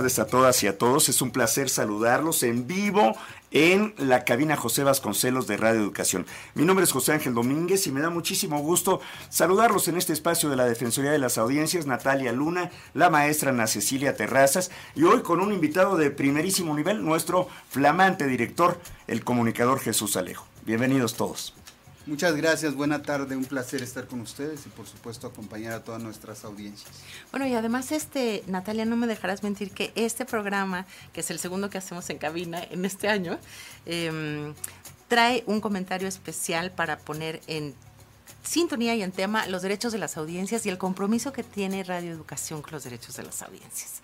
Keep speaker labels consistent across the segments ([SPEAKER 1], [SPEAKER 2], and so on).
[SPEAKER 1] Tardes a todas y a todos. Es un placer saludarlos en vivo en la cabina José Vasconcelos de Radio Educación. Mi nombre es José Ángel Domínguez y me da muchísimo gusto saludarlos en este espacio de la Defensoría de las Audiencias, Natalia Luna, la maestra Ana Cecilia Terrazas y hoy con un invitado de primerísimo nivel, nuestro flamante director, el comunicador Jesús Alejo. Bienvenidos todos.
[SPEAKER 2] Muchas gracias, buena tarde, un placer estar con ustedes y por supuesto acompañar a todas nuestras audiencias.
[SPEAKER 3] Bueno, y además este, Natalia, no me dejarás mentir que este programa, que es el segundo que hacemos en cabina en este año, em, trae un comentario especial para poner en sintonía y en tema los derechos de las audiencias y el compromiso que tiene Radio Educación con los derechos de las audiencias.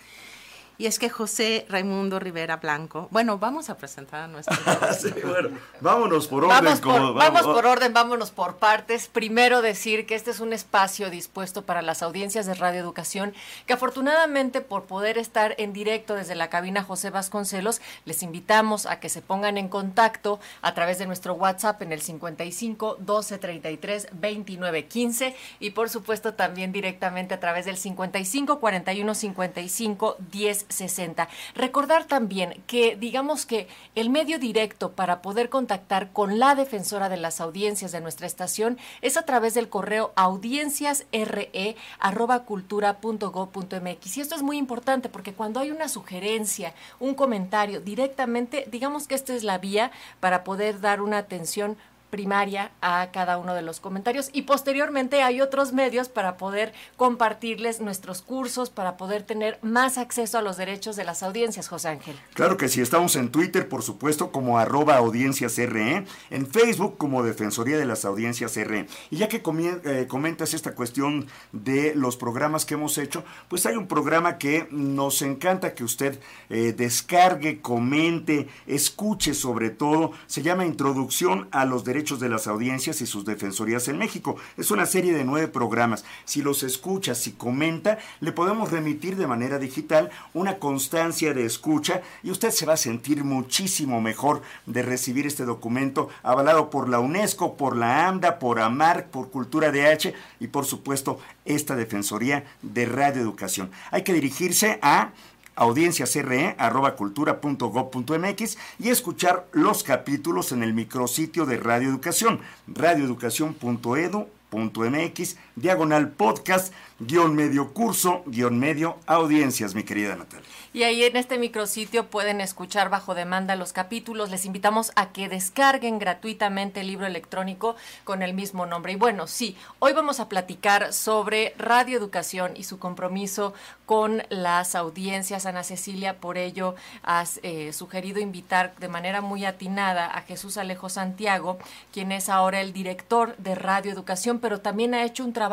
[SPEAKER 3] Y es que José Raimundo Rivera Blanco, bueno, vamos a presentar a nuestro.
[SPEAKER 1] sí, bueno, vámonos por orden.
[SPEAKER 4] Vamos por, vamos, por orden, vámonos por partes. Primero decir que este es un espacio dispuesto para las audiencias de Radio Educación, que afortunadamente por poder estar en directo desde la cabina José Vasconcelos, les invitamos a que se pongan en contacto a través de nuestro WhatsApp en el 55 12 33 29 15 y por supuesto también directamente a través del 55 41 55 10 60. Recordar también que digamos que el medio directo para poder contactar con la defensora de las audiencias de nuestra estación es a través del correo audienciasre@cultura.go.mx. Y esto es muy importante porque cuando hay una sugerencia, un comentario directamente, digamos que esta es la vía para poder dar una atención primaria a cada uno de los comentarios y posteriormente hay otros medios para poder compartirles nuestros cursos, para poder tener más acceso a los derechos de las audiencias, José Ángel.
[SPEAKER 1] Claro que sí, estamos en Twitter, por supuesto, como arroba audiencias RE, en Facebook como Defensoría de las Audiencias RE. Y ya que eh, comentas esta cuestión de los programas que hemos hecho, pues hay un programa que nos encanta que usted eh, descargue, comente, escuche sobre todo, se llama Introducción a los Derechos de las Audiencias y sus Defensorías en México. Es una serie de nueve programas. Si los escucha, si comenta, le podemos remitir de manera digital una constancia de escucha y usted se va a sentir muchísimo mejor de recibir este documento avalado por la UNESCO, por la AMDA, por AMARC, por Cultura DH y por supuesto esta Defensoría de Radio Educación. Hay que dirigirse a audienciasre.cultura.gov.mx y escuchar los capítulos en el micrositio de Radio Educación, radioeducación.edu.mx, diagonal podcast, guion medio curso, guion medio audiencias, mi querida Natalia.
[SPEAKER 4] Y ahí en este micrositio pueden escuchar bajo demanda los capítulos. Les invitamos a que descarguen gratuitamente el libro electrónico con el mismo nombre. Y bueno, sí, hoy vamos a platicar sobre Radio Educación y su compromiso con las audiencias. Ana Cecilia, por ello has eh, sugerido invitar de manera muy atinada a Jesús Alejo Santiago, quien es ahora el director de Radio Educación, pero también ha hecho un trabajo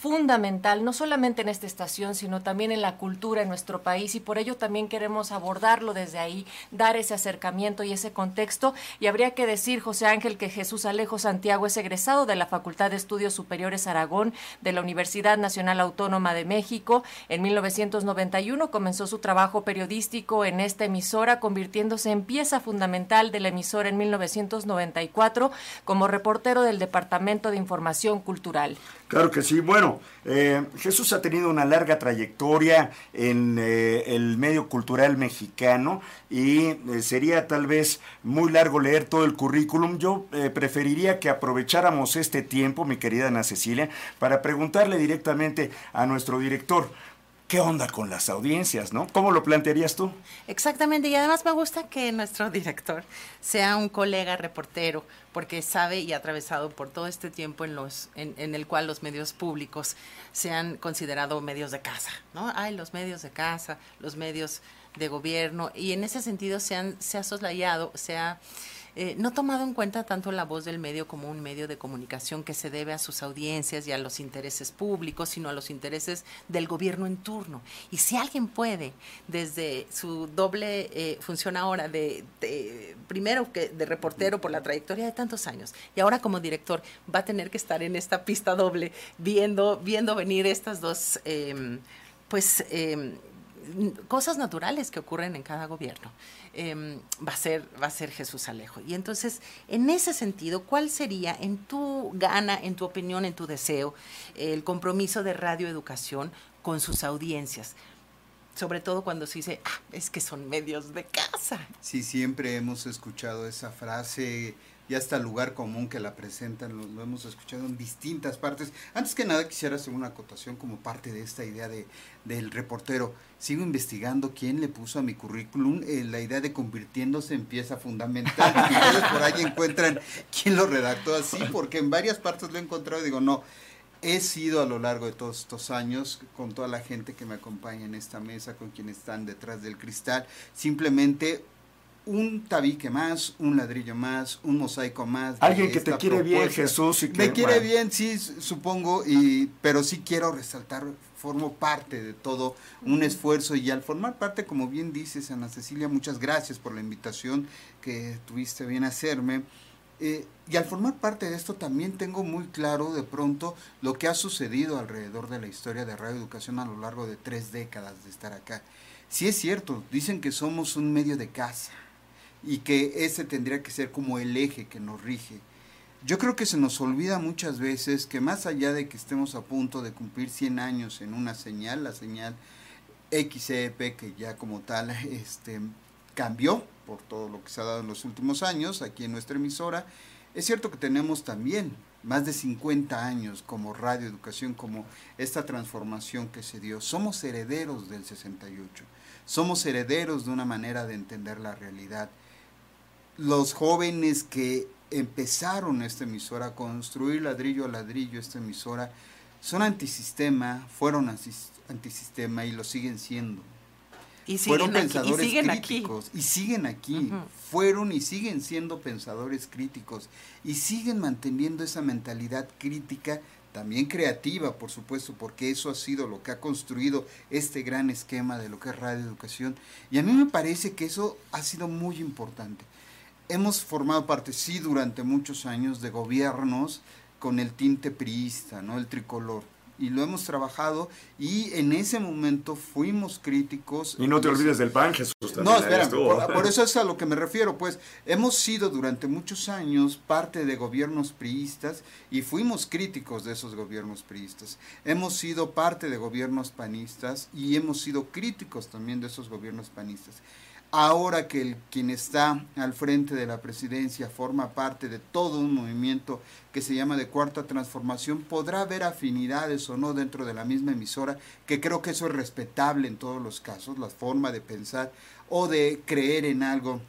[SPEAKER 4] fundamental, no solamente en esta estación, sino también en la cultura en nuestro país y por ello también queremos abordarlo desde ahí, dar ese acercamiento y ese contexto. Y habría que decir, José Ángel, que Jesús Alejo Santiago es egresado de la Facultad de Estudios Superiores Aragón de la Universidad Nacional Autónoma de México. En 1991 comenzó su trabajo periodístico en esta emisora, convirtiéndose en pieza fundamental de la emisora en 1994 como reportero del Departamento de Información Cultural.
[SPEAKER 1] Claro que sí. Bueno, eh, Jesús ha tenido una larga trayectoria en eh, el medio cultural mexicano y eh, sería tal vez muy largo leer todo el currículum. Yo preferiría que aprovecháramos este tiempo, mi querida Ana Cecilia, para preguntarle directamente a nuestro director. ¿Qué onda con las audiencias, no? ¿Cómo lo plantearías tú?
[SPEAKER 3] Exactamente, y además me gusta que nuestro director sea un colega reportero, porque sabe y ha atravesado por todo este tiempo en, los, en, el cual los medios públicos se han considerado medios de casa, ¿no? Hay los medios de casa, los medios de gobierno, y en ese sentido se, han, se ha soslayado, se ha eh, no tomado en cuenta tanto la voz del medio como un medio de comunicación que se debe a sus audiencias y a los intereses públicos, sino a los intereses del gobierno en turno. Y si alguien puede, desde su doble eh, función ahora de, primero que de reportero por la trayectoria de tantos años y ahora como director, va a tener que estar en esta pista doble viendo, viendo venir estas dos, em, pues, em, cosas naturales que ocurren en cada gobierno. Em, va, a ser, va a ser Jesús Alejo. Y entonces, en ese sentido, ¿cuál sería, en tu gana, en tu opinión, en tu deseo, el compromiso de radioeducación con sus audiencias? Sobre todo cuando se dice, ah, es que son medios de casa.
[SPEAKER 2] Sí, siempre hemos escuchado esa frase y hasta lugar común que la presentan, lo, hemos escuchado en distintas partes. Antes que nada quisiera hacer una acotación como parte de esta idea de, del reportero. Sigo investigando quién le puso a mi currículum eh, la idea de convirtiéndose en pieza fundamental. y por ahí encuentran quién lo redactó así, porque en varias partes lo he encontrado y digo, no, he sido a lo largo de todos estos años, con toda la gente que me acompaña en esta mesa, con quienes están detrás del cristal, simplemente un tabique más, un ladrillo más, un mosaico más.
[SPEAKER 1] Alguien que te quiere bien, Jesús. Y que,
[SPEAKER 2] Me quiere bien, sí, supongo, y, pero sí quiero resaltar, formo parte de todo un esfuerzo y al formar parte, como bien dices, Ana Cecilia, muchas gracias por la invitación que tuviste bien hacerme. Eh, y al formar parte de esto también tengo muy claro de pronto lo que ha sucedido alrededor de la historia de Radio Educación a lo largo de tres décadas de estar acá. Sí es cierto, dicen que somos un medio de casa, y que ese tendría que ser como el eje que nos rige. Yo creo que se nos olvida muchas veces que más allá de que estemos a punto de cumplir 100 años en una señal, la señal XEP, que ya como tal este, cambió por todo lo que se ha dado en los últimos años aquí en nuestra emisora, es cierto que tenemos también más de 50 años como radio educación, como esta transformación que se dio. Somos herederos del 68, somos herederos de una manera de entender la realidad los jóvenes que empezaron esta emisora, a construir ladrillo a ladrillo esta emisora, son antisistema, fueron antisistema y lo siguen siendo.
[SPEAKER 3] Y fueron pensadores y siguen críticos
[SPEAKER 2] aquí. y siguen aquí. Fueron y siguen siendo pensadores críticos y siguen manteniendo esa mentalidad crítica también creativa, por supuesto, porque eso ha sido lo que ha construido este gran esquema de lo que es radio educación. Y a mí me parece que eso ha sido muy importante hemos formado parte, sí, durante muchos años de gobiernos con el tinte priista, ¿no? El tricolor. Y lo hemos trabajado y en ese momento fuimos críticos.
[SPEAKER 1] Y no te olvides del PAN, Jesús.
[SPEAKER 2] No, espera, por, eso es a lo que me refiero. Pues hemos sido durante muchos años parte de gobiernos priistas y fuimos críticos de esos gobiernos priistas. Hemos sido parte de gobiernos panistas y hemos sido críticos también de esos gobiernos panistas ahora que el, quien está al frente de la presidencia forma parte de todo un movimiento que se llama de cuarta transformación, podrá haber afinidades o no dentro de la misma emisora, que creo que eso es respetable en todos los casos, la forma de pensar o de creer en algo.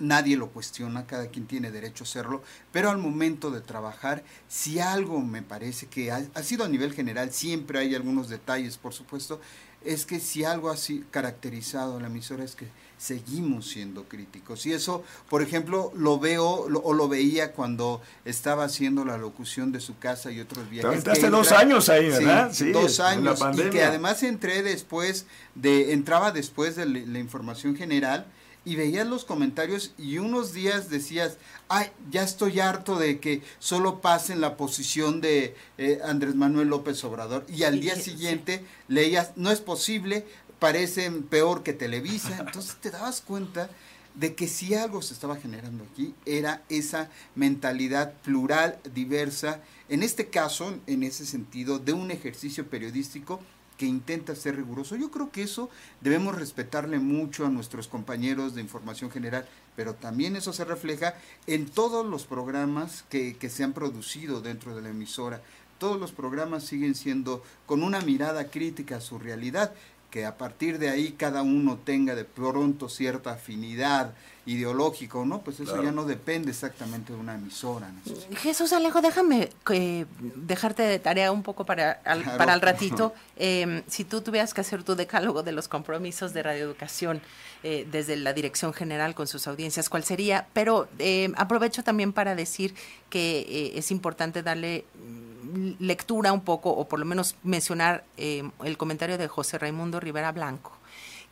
[SPEAKER 2] Nadie lo cuestiona, cada quien tiene derecho a hacerlo, pero al momento de trabajar, si algo me parece que ha, ha sido a nivel general, siempre hay algunos detalles, por supuesto, es que si algo ha caracterizado a la emisora es que seguimos siendo críticos. Y eso, por ejemplo, lo veo o lo veía cuando estaba haciendo la locución de su casa y otros viajes.
[SPEAKER 1] Hace dos años ahí, ¿verdad?
[SPEAKER 2] Sí, dos años. Y que además entré después de, entraba después de la información general y veías los comentarios y unos días decías, ay, ya estoy harto de que solo pasen la posición de eh, Andrés Manuel López Obrador. Y al día siguiente leías, no es posible, parecen peor que Televisa. Entonces te dabas cuenta de que si algo se estaba generando aquí era esa mentalidad plural, diversa, en este caso, en ese sentido, de un ejercicio periodístico que intenta ser riguroso. Yo creo que eso debemos respetarle mucho a nuestros compañeros de información general, pero también eso se refleja en todos los programas que, que se han producido dentro de la emisora. Todos los programas siguen siendo con una mirada crítica a su realidad que a partir de ahí cada uno tenga de pronto cierta afinidad ideológica o no, pues eso ya no depende exactamente de una emisora.
[SPEAKER 3] Jesús Alejo, déjame eh, dejarte de tarea un poco para, para el ratito. Em, si tú tuvieras que hacer tu decálogo de los compromisos de radioeducación eh, desde la dirección general con sus audiencias, ¿cuál sería? Pero em, aprovecho también para decir que eh, es importante darle lectura un poco, o por lo menos mencionar eh, el comentario de José Raimundo Rivera Blanco,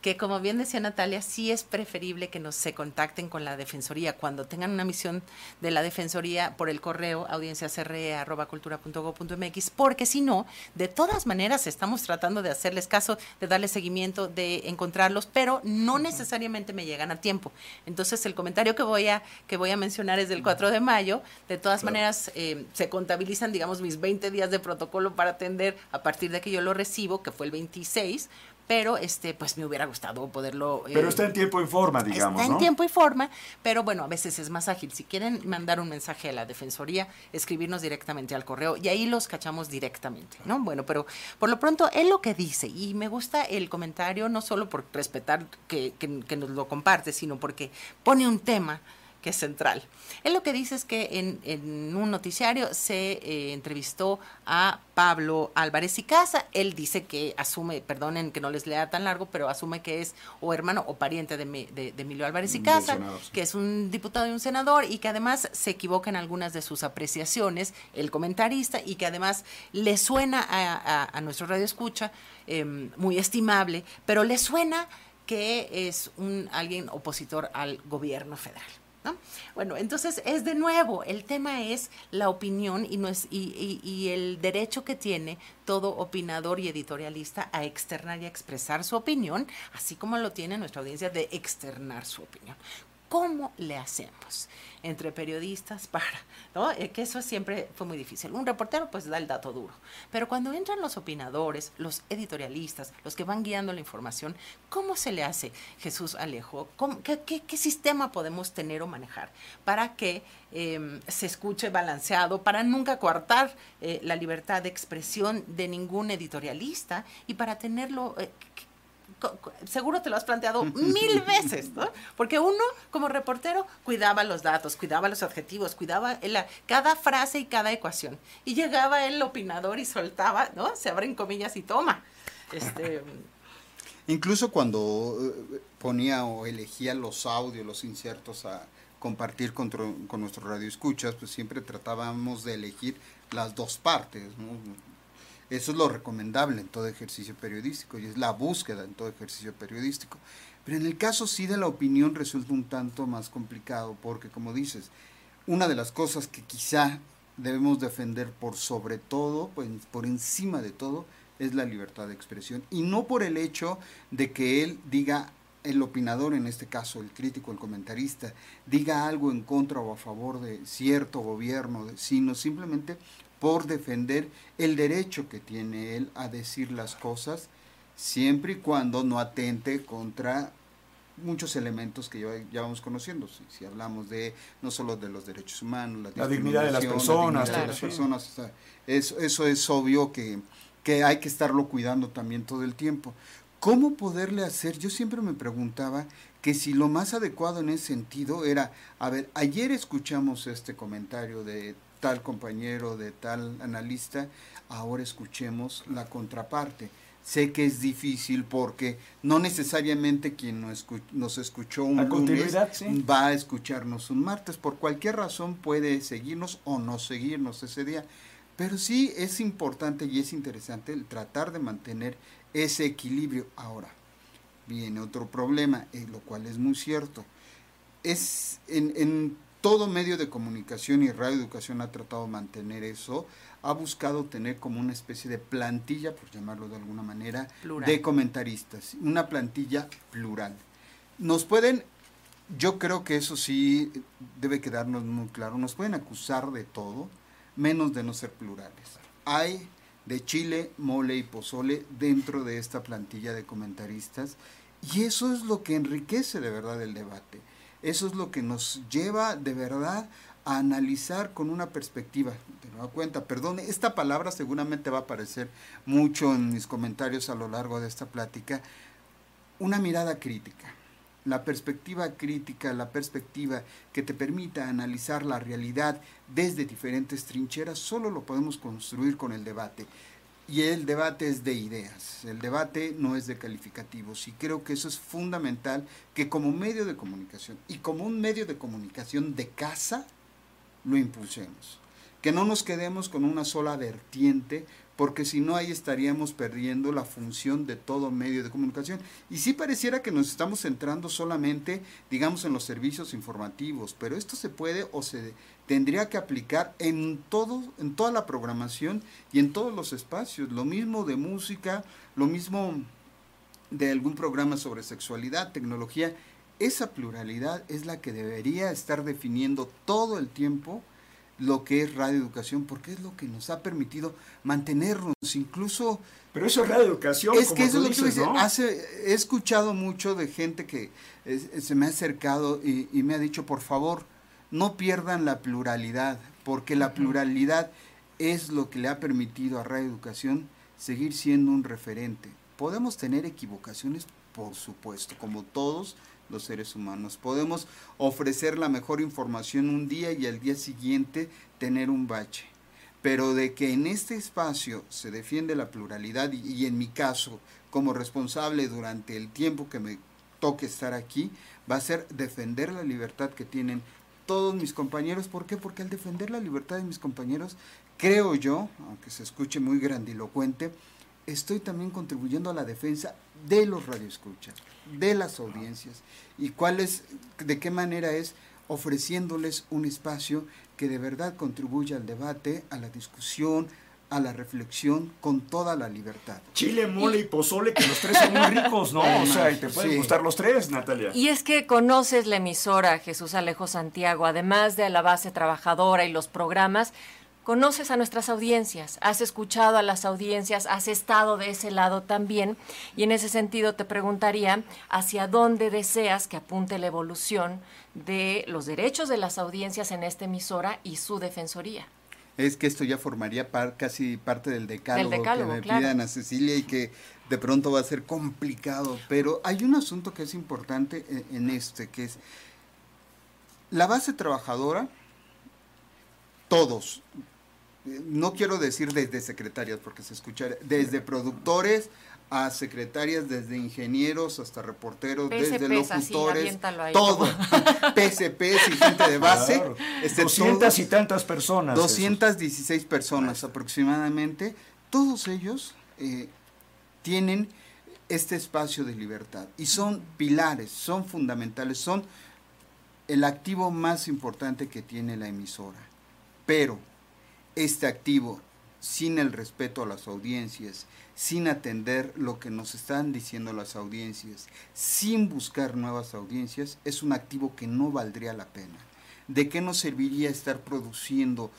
[SPEAKER 3] que como bien decía Natalia, sí es preferible que nos se contacten con la Defensoría cuando tengan una misión de la Defensoría por el correo audienciasre.cultura.go.mx, porque si no, de todas maneras estamos tratando de hacerles caso, de darles seguimiento, de encontrarlos, pero no necesariamente me llegan a tiempo. Entonces el comentario que voy a, que voy a mencionar es del 4 de mayo, de todas maneras eh, se contabilizan, digamos, mis 20 días de protocolo para atender a partir de que yo lo recibo, que fue el 26, pero este pues me hubiera gustado poderlo
[SPEAKER 1] pero está en tiempo y forma digamos
[SPEAKER 3] está en tiempo y forma pero bueno a veces es más ágil. Si quieren mandar un mensaje a la defensoría escribirnos directamente al correo y ahí los cachamos directamente no bueno pero por lo pronto él lo que dice y me gusta el comentario no solo por respetar que, que nos lo comparte sino porque pone un tema que es central. Él lo que dice es que en, un noticiario se eh, entrevistó a Pablo Álvarez y Casa. Él dice que asume, perdonen que no les lea tan largo, pero asume que es o hermano o pariente de, Emilio Álvarez y Casa, que es un diputado y un senador y que además se equivoca en algunas de sus apreciaciones, el comentarista, y que además le suena a, nuestro radio escucha em, muy estimable, pero le suena que es un alguien opositor al gobierno federal. Bueno, entonces es de nuevo, el tema es la opinión y, no es, y, y, el derecho que tiene todo opinador y editorialista a externar y a expresar su opinión, así como lo tiene nuestra audiencia de externar su opinión. ¿Cómo le hacemos? entre periodistas para. Eh, que eso siempre fue muy difícil. Un reportero pues da el dato duro, pero cuando entran los opinadores, los editorialistas, los que van guiando la información, ¿cómo se le hace, Jesús Alejo? qué, sistema podemos tener o manejar para que em, se escuche balanceado, para nunca coartar eh, la libertad de expresión de ningún editorialista y para tenerlo... Eh, seguro te lo has planteado mil veces, ¿no? Porque uno, como reportero, cuidaba los datos, cuidaba los objetivos, cuidaba cada frase y cada ecuación. Y llegaba el opinador y soltaba, ¿no? Se abren comillas y toma. Este,
[SPEAKER 2] Incluso cuando eh, ponía o elegía los audios, los insertos a compartir con, con nuestro radio escuchas, pues siempre tratábamos de elegir las dos partes, ¿no? Eso es lo recomendable en todo ejercicio periodístico y es la búsqueda en todo ejercicio periodístico. Pero en el caso sí de la opinión resulta un tanto más complicado porque, como dices, una de las cosas que quizá debemos defender por sobre todo, pues, por encima de todo, es la libertad de expresión. Y no por el hecho de que él diga, el opinador, en este caso el crítico, el comentarista, diga algo en contra o a favor de cierto gobierno, sino simplemente por defender el derecho que tiene él a decir las cosas, siempre y cuando no atente contra muchos elementos que ya, vamos conociendo. Si, hablamos de no solo de los derechos humanos,
[SPEAKER 1] la, dignidad de las personas,
[SPEAKER 2] las personas eso, eso es obvio que, que hay que estarlo cuidando también todo el tiempo. ¿Cómo poderle hacer? Yo siempre me preguntaba que si lo más adecuado en ese sentido era, a ver, ayer escuchamos este comentario de tal compañero, de tal analista, ahora escuchemos la contraparte. Sé que es difícil porque no necesariamente quien nos escuchó un lunes va a escucharnos un martes. Por cualquier razón puede seguirnos o no seguirnos ese día. Pero sí es importante y es interesante el tratar de mantener ese equilibrio. Ahora, viene otro problema, eh, lo cual es muy cierto. Es en, en todo medio de comunicación y radioeducación ha tratado de mantener eso, ha buscado tener como una especie de plantilla, por llamarlo de alguna manera, de comentaristas, una plantilla plural. Nos pueden, yo creo que eso sí debe quedarnos muy claro, nos pueden acusar de todo, menos de no ser plurales. Hay de chile, mole y pozole dentro de esta plantilla de comentaristas y eso es lo que enriquece de verdad el debate eso es lo que nos lleva de verdad a analizar con una perspectiva, te da cuenta, perdón, esta palabra seguramente va a aparecer mucho en mis comentarios a lo largo de esta plática, una mirada crítica. La perspectiva crítica, la perspectiva que te permita analizar la realidad desde diferentes trincheras, solo lo podemos construir con el debate. Y el debate es de ideas, el debate no es de calificativos y creo que eso es fundamental que como medio de comunicación y como un medio de comunicación de casa lo impulsemos. Que no nos quedemos con una sola vertiente porque si no ahí estaríamos perdiendo la función de todo medio de comunicación. Y sí pareciera que nos estamos centrando solamente, digamos, en los servicios informativos, pero esto se puede o se tendría que aplicar en todo, en toda la programación y en todos los espacios. Lo mismo de música, lo mismo de algún programa sobre sexualidad, tecnología. Esa pluralidad es la que debería estar definiendo todo el tiempo lo que es radioeducación, porque es lo que nos ha permitido mantenernos, incluso...
[SPEAKER 1] Pero eso es radioeducación,
[SPEAKER 2] es que eso es lo que ¿no? hace, he escuchado mucho de gente que se me ha acercado y, y, me ha dicho, por favor, no pierdan la pluralidad, porque la pluralidad es lo que le ha permitido a radioeducación seguir siendo un referente. Podemos tener equivocaciones, por supuesto, como todos, los seres humanos. Podemos ofrecer la mejor información un día y al día siguiente tener un bache. Pero de que en este espacio se defiende la pluralidad y, y en mi caso, como responsable durante el tiempo que me toque estar aquí, va a ser defender la libertad que tienen todos mis compañeros. ¿Por qué? Porque al defender la libertad de mis compañeros, creo yo, aunque se escuche muy grandilocuente, estoy también contribuyendo a la defensa de los radioescuchas, de las audiencias. ¿Y cuál es, de qué manera es? Ofreciéndoles un espacio que de verdad contribuya al debate, a la discusión, a la reflexión con toda la libertad.
[SPEAKER 1] Chile, mole y, pozole, que los tres son muy ricos, ¿no? o sea, y te pueden sí. gustar los tres, Natalia.
[SPEAKER 4] Y es que conoces la emisora Jesús Alejo Santiago, además de la base trabajadora y los programas, conoces a nuestras audiencias, has escuchado a las audiencias, has estado de ese lado también, y en ese sentido te preguntaría hacia dónde deseas que apunte la evolución de los derechos de las audiencias en esta emisora y su defensoría
[SPEAKER 2] es que esto ya formaría par, casi parte del decálogo, del decálogo que me claro. pidan a Cecilia y que de pronto va a ser complicado. Pero hay un asunto que es importante en, en este, que es la base trabajadora, todos, no quiero decir desde secretarias porque se escucha, desde productores a secretarias, desde ingenieros hasta reporteros, desde locutores,
[SPEAKER 4] así,
[SPEAKER 2] todo, PSPs y gente de base.
[SPEAKER 1] Claro. Este, 200 y tantas personas.
[SPEAKER 2] 216 eso. personas aproximadamente. Todos ellos eh, tienen este espacio de libertad y son pilares, son fundamentales, son el activo más importante que tiene la emisora. Pero este activo, sin el respeto a las audiencias, sin atender lo que nos están diciendo las audiencias, sin buscar nuevas audiencias, es un activo que no valdría la pena. ¿De qué nos serviría estar produciendo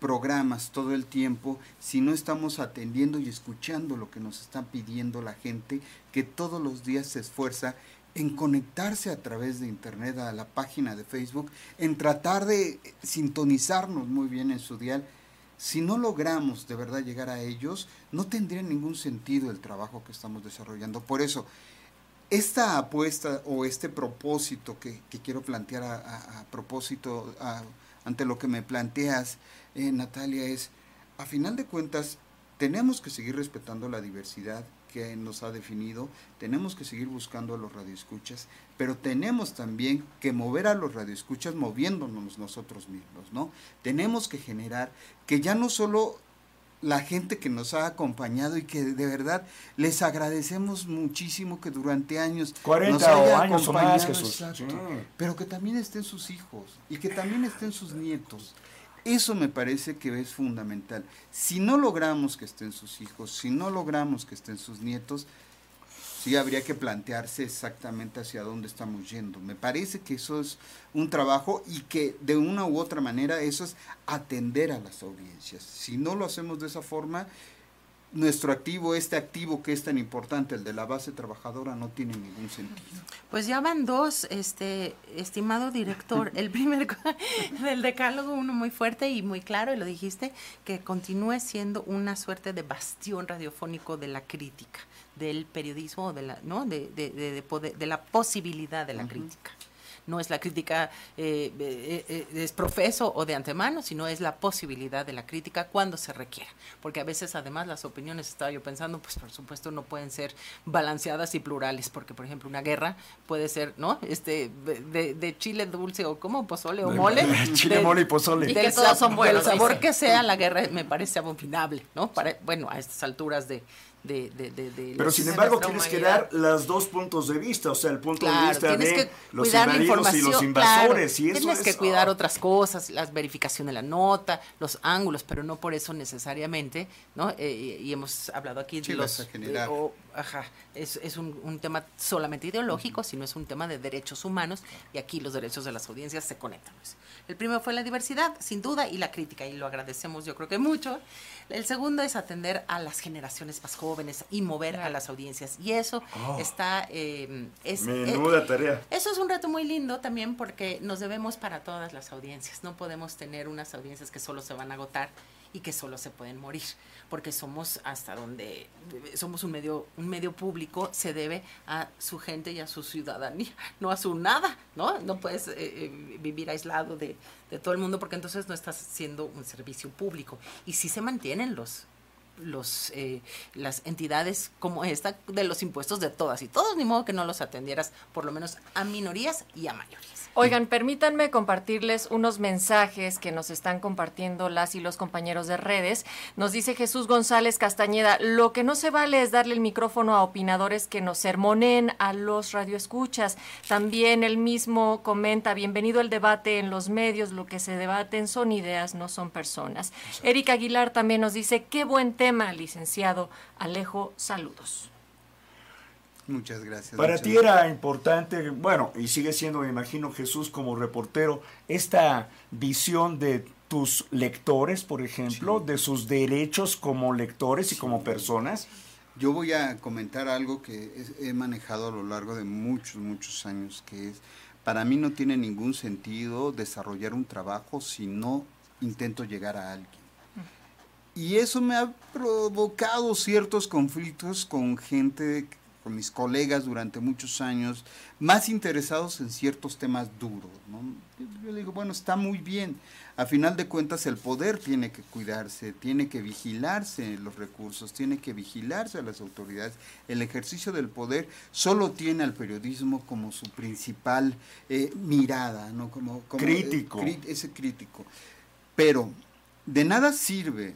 [SPEAKER 2] programas todo el tiempo si no estamos atendiendo y escuchando lo que nos está pidiendo la gente que todos los días se esfuerza en conectarse a través de internet a la página de Facebook, en tratar de sintonizarnos muy bien en su dial si no logramos de verdad llegar a ellos, no tendría ningún sentido el trabajo que estamos desarrollando. Por eso, esta apuesta o este propósito que, quiero plantear a, propósito ante lo que me planteas, eh, Natalia, es, a final de cuentas, tenemos que seguir respetando la diversidad que nos ha definido, tenemos que seguir buscando a los radioescuchas, pero tenemos también que mover a los radioescuchas moviéndonos nosotros mismos, ¿no? Tenemos que generar que ya no solo la gente que nos ha acompañado y que de verdad les agradecemos muchísimo que durante años
[SPEAKER 1] 40
[SPEAKER 2] nos haya
[SPEAKER 1] años o más, Jesús.
[SPEAKER 2] Exacto, pero que también estén sus hijos y que también estén sus nietos. Eso me parece que es fundamental. Si no logramos que estén sus hijos, si no logramos que estén sus nietos, sí habría que plantearse exactamente hacia dónde estamos yendo. Me parece que eso es un trabajo y que de una u otra manera eso es atender a las audiencias. Si no lo hacemos de esa forma, nuestro activo, este activo que es tan importante, el de la base trabajadora, no tiene ningún sentido.
[SPEAKER 3] Pues ya van dos, este, estimado director. El primer del decálogo, uno muy fuerte y muy claro, y lo dijiste, que continúe siendo una suerte de bastión radiofónico de la crítica, del periodismo, de la, ¿no? de, de, de, de la posibilidad de la crítica no es la crítica eh, eh, es profeso o de antemano, sino es la posibilidad de la crítica cuando se requiera. Porque a veces además las opiniones, estaba yo pensando, pues por supuesto no pueden ser balanceadas y plurales, porque por ejemplo una guerra puede ser, ¿no? Este, de, chile dulce o como pozole o mole.
[SPEAKER 1] chile, mole y pozole.
[SPEAKER 3] Y que todos son buenos. El sabor que sea, la guerra me parece abominable, ¿no? Para, bueno, a estas alturas de, de, de, de,
[SPEAKER 1] Pero sin embargo tienes que dar los dos puntos de vista, o sea, el punto de vista de los invadidos y los invasores. y eso
[SPEAKER 3] tienes que
[SPEAKER 1] es,
[SPEAKER 3] cuidar otras cosas, la verificación de la nota, los ángulos, pero no por eso necesariamente, ¿no? Eh, y hemos hablado aquí de los... ajá, es, es un, un, tema solamente ideológico, sino es un tema de derechos humanos y aquí los derechos de las audiencias se conectan. Pues. El primero fue la diversidad, sin duda, y la crítica, y lo agradecemos yo creo que mucho. El segundo es atender a las generaciones más jóvenes y mover a las audiencias. Y eso oh. está... Eh, es,
[SPEAKER 1] Menuda
[SPEAKER 3] eh,
[SPEAKER 1] tarea.
[SPEAKER 3] Eso es un reto muy lindo también porque nos debemos para todas las audiencias. No podemos tener unas audiencias que solo se van a agotar y que solo se pueden morir, porque somos hasta donde somos un medio un medio público se debe a su gente y a su ciudadanía, no a su nada, ¿no? No puedes eh, eh, vivir aislado de, de todo el mundo porque entonces no estás haciendo un servicio público y si se mantienen los los eh, las entidades como esta de los impuestos de todas y todos ni modo que no los atendieras por lo menos a minorías y a mayorías
[SPEAKER 4] Oigan, permítanme compartirles unos mensajes que nos están compartiendo las y los compañeros de redes. Nos dice Jesús González Castañeda, lo que no se vale es darle el micrófono a opinadores que nos sermonen a los radioescuchas. También él mismo comenta, bienvenido al debate en los medios, lo que se debaten son ideas, no son personas. Erika Aguilar también nos dice, qué buen tema, licenciado Alejo, saludos.
[SPEAKER 2] Muchas gracias.
[SPEAKER 1] Para ti era importante, bueno, y sigue siendo, me imagino, Jesús como reportero, esta visión de tus lectores, por ejemplo, de sus derechos como lectores y como personas.
[SPEAKER 2] Yo voy a comentar algo que he manejado a lo largo de muchos, muchos años, que es, para mí no tiene ningún sentido desarrollar un trabajo si no intento llegar a alguien. Y eso me ha provocado ciertos conflictos con gente con mis colegas durante muchos años, más interesados en ciertos temas duros. Yo digo, bueno, está muy bien. A final de cuentas, el poder tiene que cuidarse, tiene que vigilarse los recursos, tiene que vigilarse a las autoridades. El ejercicio del poder solo tiene al periodismo como su principal eh, mirada, ¿no? Como,
[SPEAKER 1] crítico.
[SPEAKER 2] ese crítico. Pero de nada sirve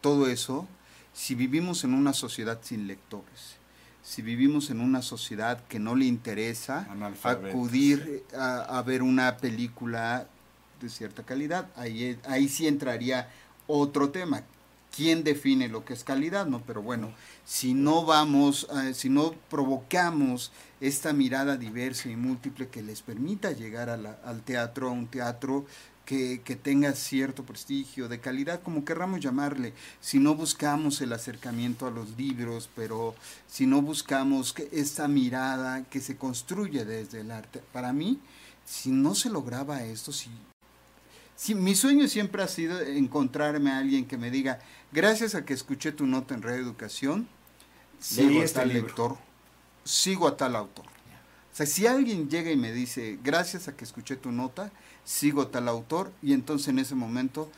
[SPEAKER 2] todo eso si vivimos en una sociedad sin lectores si vivimos en una sociedad que no le interesa acudir a, ver una película de cierta calidad, ahí, ahí sí entraría otro tema. ¿Quién define lo que es calidad? No, pero bueno, si no vamos, si no provocamos esta mirada diversa y múltiple que les permita llegar al teatro, a un teatro que, tenga cierto prestigio, de calidad, como querramos llamarle, si no buscamos el acercamiento a los libros, pero si no buscamos que esta mirada que se construye desde el arte. Para mí, si no se lograba esto, si, si mi sueño siempre ha sido encontrarme a alguien que me diga, gracias a que escuché tu nota en Reeducación, sigo a este tal lector, sigo a tal autor. O sea, si alguien llega y me dice, gracias a que escuché tu nota, sigo tal autor y entonces en ese momento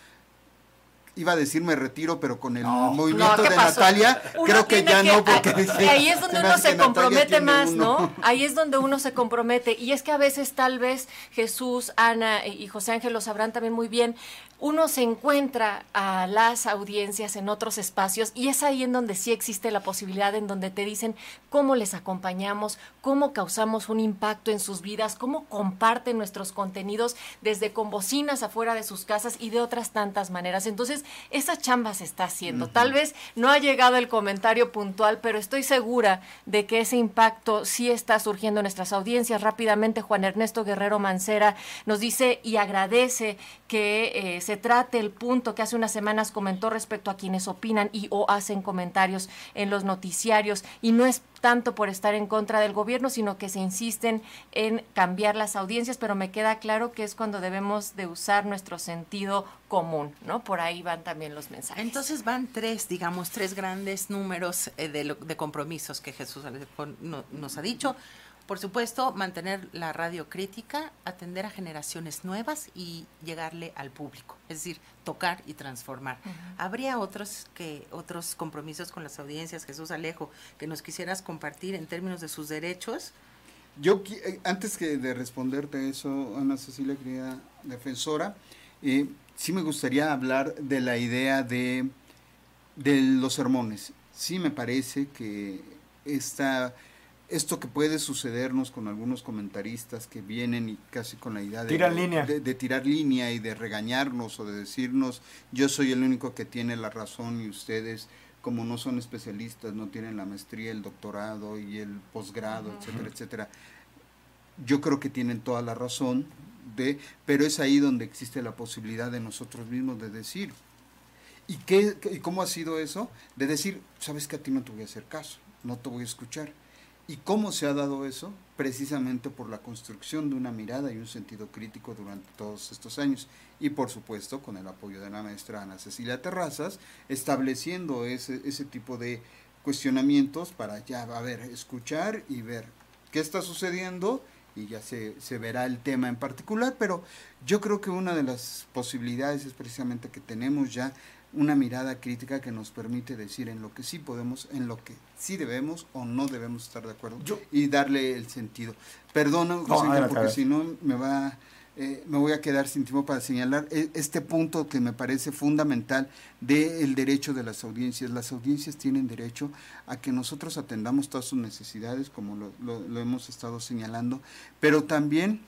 [SPEAKER 2] iba a decir me retiro, pero con el movimiento de Natalia, creo que ya no, porque
[SPEAKER 4] ahí es donde uno se compromete más, ¿no? Ahí es donde uno se compromete. Y es que a veces tal vez Jesús, Ana y José Ángel lo sabrán también muy bien, uno se encuentra a las audiencias en otros espacios y es ahí en donde sí existe la posibilidad en donde te dicen cómo les acompañamos, cómo causamos un impacto en sus vidas, cómo comparten nuestros contenidos desde con bocinas afuera de sus casas y de otras tantas maneras. Entonces, esa chamba se está haciendo. Tal vez no ha llegado el comentario puntual, pero estoy segura de que ese impacto sí está surgiendo en nuestras audiencias. Rápidamente, Juan Ernesto Guerrero Mancera nos dice y agradece que eh, se se trate el punto que hace unas semanas comentó respecto a quienes opinan y o hacen comentarios en los noticiarios y no es tanto por estar en contra del gobierno, sino que se insisten en cambiar las audiencias, pero me queda claro que es cuando debemos de usar nuestro sentido común, ¿no? Por ahí van también los mensajes.
[SPEAKER 3] Entonces van tres, digamos, tres grandes números eh, de, de, compromisos que Jesús nos ha dicho. Por supuesto, mantener la radio crítica, atender a generaciones nuevas y llegarle al público, es decir, tocar y transformar. ¿Habría otros que otros compromisos con las audiencias, Jesús Alejo, que nos quisieras compartir en términos de sus derechos?
[SPEAKER 2] Yo eh, antes que de responderte eso, Ana Cecilia, querida defensora, eh, sí me gustaría hablar de la idea de de los sermones. Sí me parece que esta esto que puede sucedernos con algunos comentaristas que vienen y casi con la idea de,
[SPEAKER 1] línea.
[SPEAKER 2] de, tirar línea y de regañarnos o de decirnos yo soy el único que tiene la razón y ustedes como no son especialistas, no tienen la maestría, el doctorado y el posgrado, etcétera, etcétera. Yo creo que tienen toda la razón de, pero es ahí donde existe la posibilidad de nosotros mismos de decir, ¿y qué, y cómo ha sido eso? De decir, sabes que a ti no te voy a hacer caso, no te voy a escuchar ¿Y cómo se ha dado eso? Precisamente por la construcción de una mirada y un sentido crítico durante todos estos años. Y por supuesto con el apoyo de la maestra Ana Cecilia Terrazas, estableciendo ese, ese tipo de cuestionamientos para ya, a ver, escuchar y ver qué está sucediendo y ya se, se verá el tema en particular, pero yo creo que una de las posibilidades es precisamente que tenemos ya una mirada crítica que nos permite decir en lo que sí podemos, en lo que sí debemos o no debemos estar de acuerdo y darle el sentido. Perdona, porque si no me va eh, me voy a quedar sin tiempo para señalar e, este punto que me parece fundamental del derecho de las audiencias. Las audiencias tienen derecho a que nosotros atendamos todas sus necesidades, como lo, lo hemos estado señalando, pero también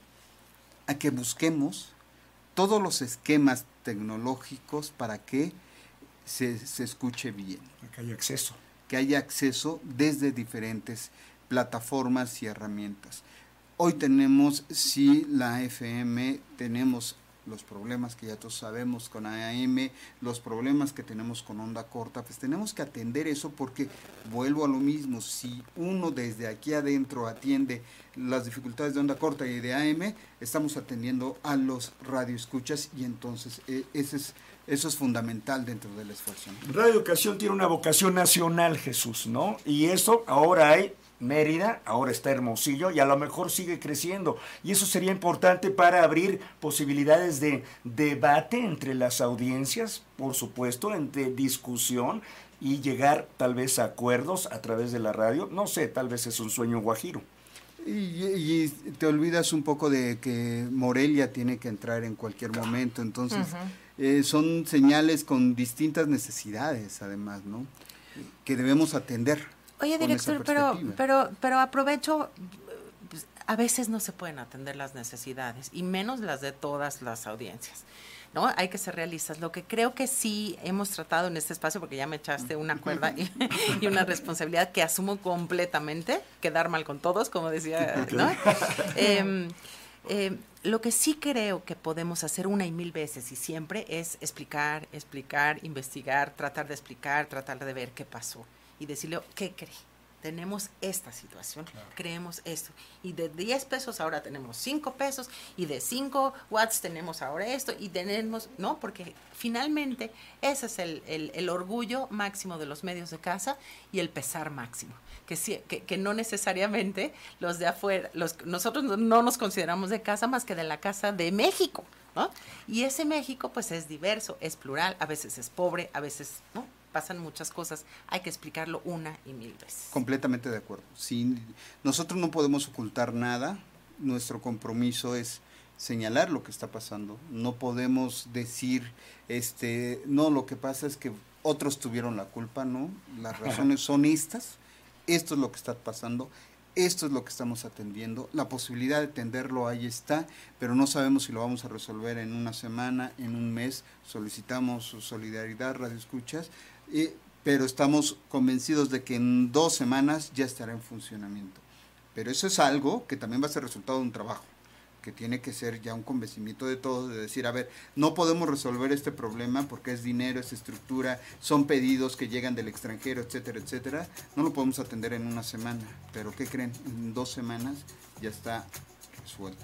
[SPEAKER 2] a que busquemos todos los esquemas tecnológicos para que se, se escuche bien.
[SPEAKER 1] Que haya acceso.
[SPEAKER 2] Que haya acceso desde diferentes plataformas y herramientas. Hoy tenemos, sí, la FM, tenemos los problemas que ya todos sabemos con AM, los problemas que tenemos con onda corta, pues tenemos que atender eso porque vuelvo a lo mismo, si uno desde aquí adentro atiende las dificultades de onda corta y de AM, estamos atendiendo a los radioescuchas y entonces eh, ese es eso es fundamental dentro del esfuerzo.
[SPEAKER 1] Radio Educación tiene una vocación nacional, Jesús, ¿no? Y eso ahora hay Mérida, ahora está Hermosillo y a lo mejor sigue creciendo. Y eso sería importante para abrir posibilidades de debate entre las audiencias, por supuesto, entre discusión y llegar tal vez a acuerdos a través de la radio. No sé, tal vez es un sueño guajiro.
[SPEAKER 2] Y, te olvidas un poco de que Morelia tiene que entrar en cualquier momento, entonces... Eh, son señales con distintas necesidades, además, ¿no? Que debemos atender.
[SPEAKER 3] Oye, director, pero, pero, pero aprovecho, pues, a veces no se pueden atender las necesidades, y menos las de todas las audiencias. ¿no? Hay que ser realistas. Lo que creo que sí hemos tratado en este espacio, porque ya me echaste una cuerda y, una responsabilidad que asumo completamente, quedar mal con todos, como decía, ¿no? Em, em, lo que sí creo que podemos hacer una y mil veces y siempre es explicar, explicar, investigar, tratar de explicar, tratar de ver qué pasó y decirle, ¿qué cree? Tenemos esta situación, creemos esto. Y de 10 pesos ahora tenemos 5 pesos y de 5 watts tenemos ahora esto y tenemos, ¿no? Porque finalmente ese es el, el, orgullo máximo de los medios de casa y el pesar máximo. Que, que, que, no necesariamente los de afuera, los, nosotros no nos consideramos de casa más que de la casa de México, ¿no? Y ese México pues es diverso, es plural, a veces es pobre, a veces, ¿no? Pasan muchas cosas, hay que explicarlo una y mil veces.
[SPEAKER 2] Completamente de acuerdo. Si nosotros no podemos ocultar nada, nuestro compromiso es señalar lo que está pasando. No podemos decir, este, no, lo que pasa es que otros tuvieron la culpa, no. Las razones son estas. Esto es lo que está pasando. Esto es lo que estamos atendiendo. La posibilidad de atenderlo ahí está, pero no sabemos si lo vamos a resolver en una semana, en un mes. Solicitamos su solidaridad, Radio Escuchas, pero estamos convencidos de que en dos semanas ya estará en funcionamiento. Pero eso es algo que también va a ser resultado de un trabajo que tiene que ser ya un convencimiento de todos, de decir, a ver, no podemos resolver este problema porque es dinero, es estructura, son pedidos que llegan del extranjero, etcétera, etcétera, no lo podemos atender en una semana, pero ¿qué creen? En dos semanas ya está resuelto.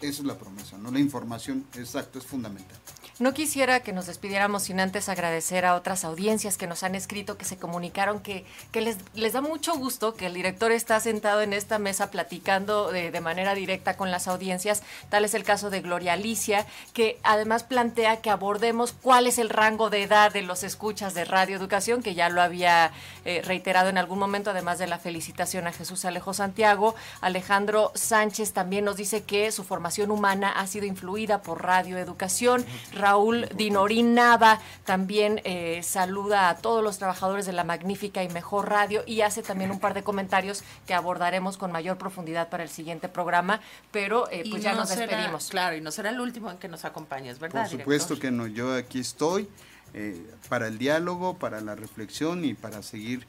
[SPEAKER 2] Esa es la promesa, ¿no? La información, exacto, es fundamental.
[SPEAKER 4] No quisiera que nos despidiéramos sin antes agradecer a otras audiencias que nos han escrito, que se comunicaron, que, que les, les da mucho gusto que el director está sentado en esta mesa platicando de, de, manera directa con las audiencias. Tal es el caso de Gloria Alicia, que además plantea que abordemos cuál es el rango de edad de los escuchas de Radio Educación, que ya lo había eh, reiterado en algún momento, además de la felicitación a Jesús Alejo Santiago. Alejandro Sánchez también nos dice que su formación humana ha sido influida por Radio Educación. Raúl Dinorín Nava también eh, saluda a todos los trabajadores de la magnífica y mejor radio y hace también un par de comentarios que abordaremos con mayor profundidad para el siguiente programa, pero eh, pues ya
[SPEAKER 3] no
[SPEAKER 4] nos
[SPEAKER 3] será-
[SPEAKER 4] despedimos.
[SPEAKER 3] claro, y no será el último en que nos acompañes, ¿verdad?
[SPEAKER 2] Por supuesto
[SPEAKER 3] director?
[SPEAKER 2] que no, yo aquí estoy eh, para el diálogo, para la reflexión y para seguir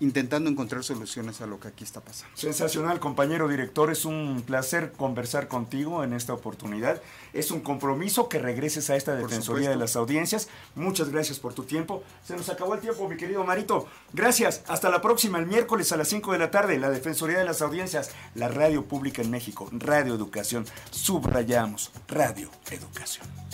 [SPEAKER 2] intentando encontrar soluciones a lo que aquí está pasando.
[SPEAKER 1] Sensacional, compañero director. Es un placer conversar contigo en esta oportunidad. Es un compromiso que regreses a esta Defensoría de las Audiencias. Muchas gracias por tu tiempo. Se nos acabó el tiempo, mi querido Marito. Gracias. Hasta la próxima, el miércoles a las 5 de la tarde. La Defensoría de las Audiencias, la radio pública en México, Radio Educación. Subrayamos, Radio Educación.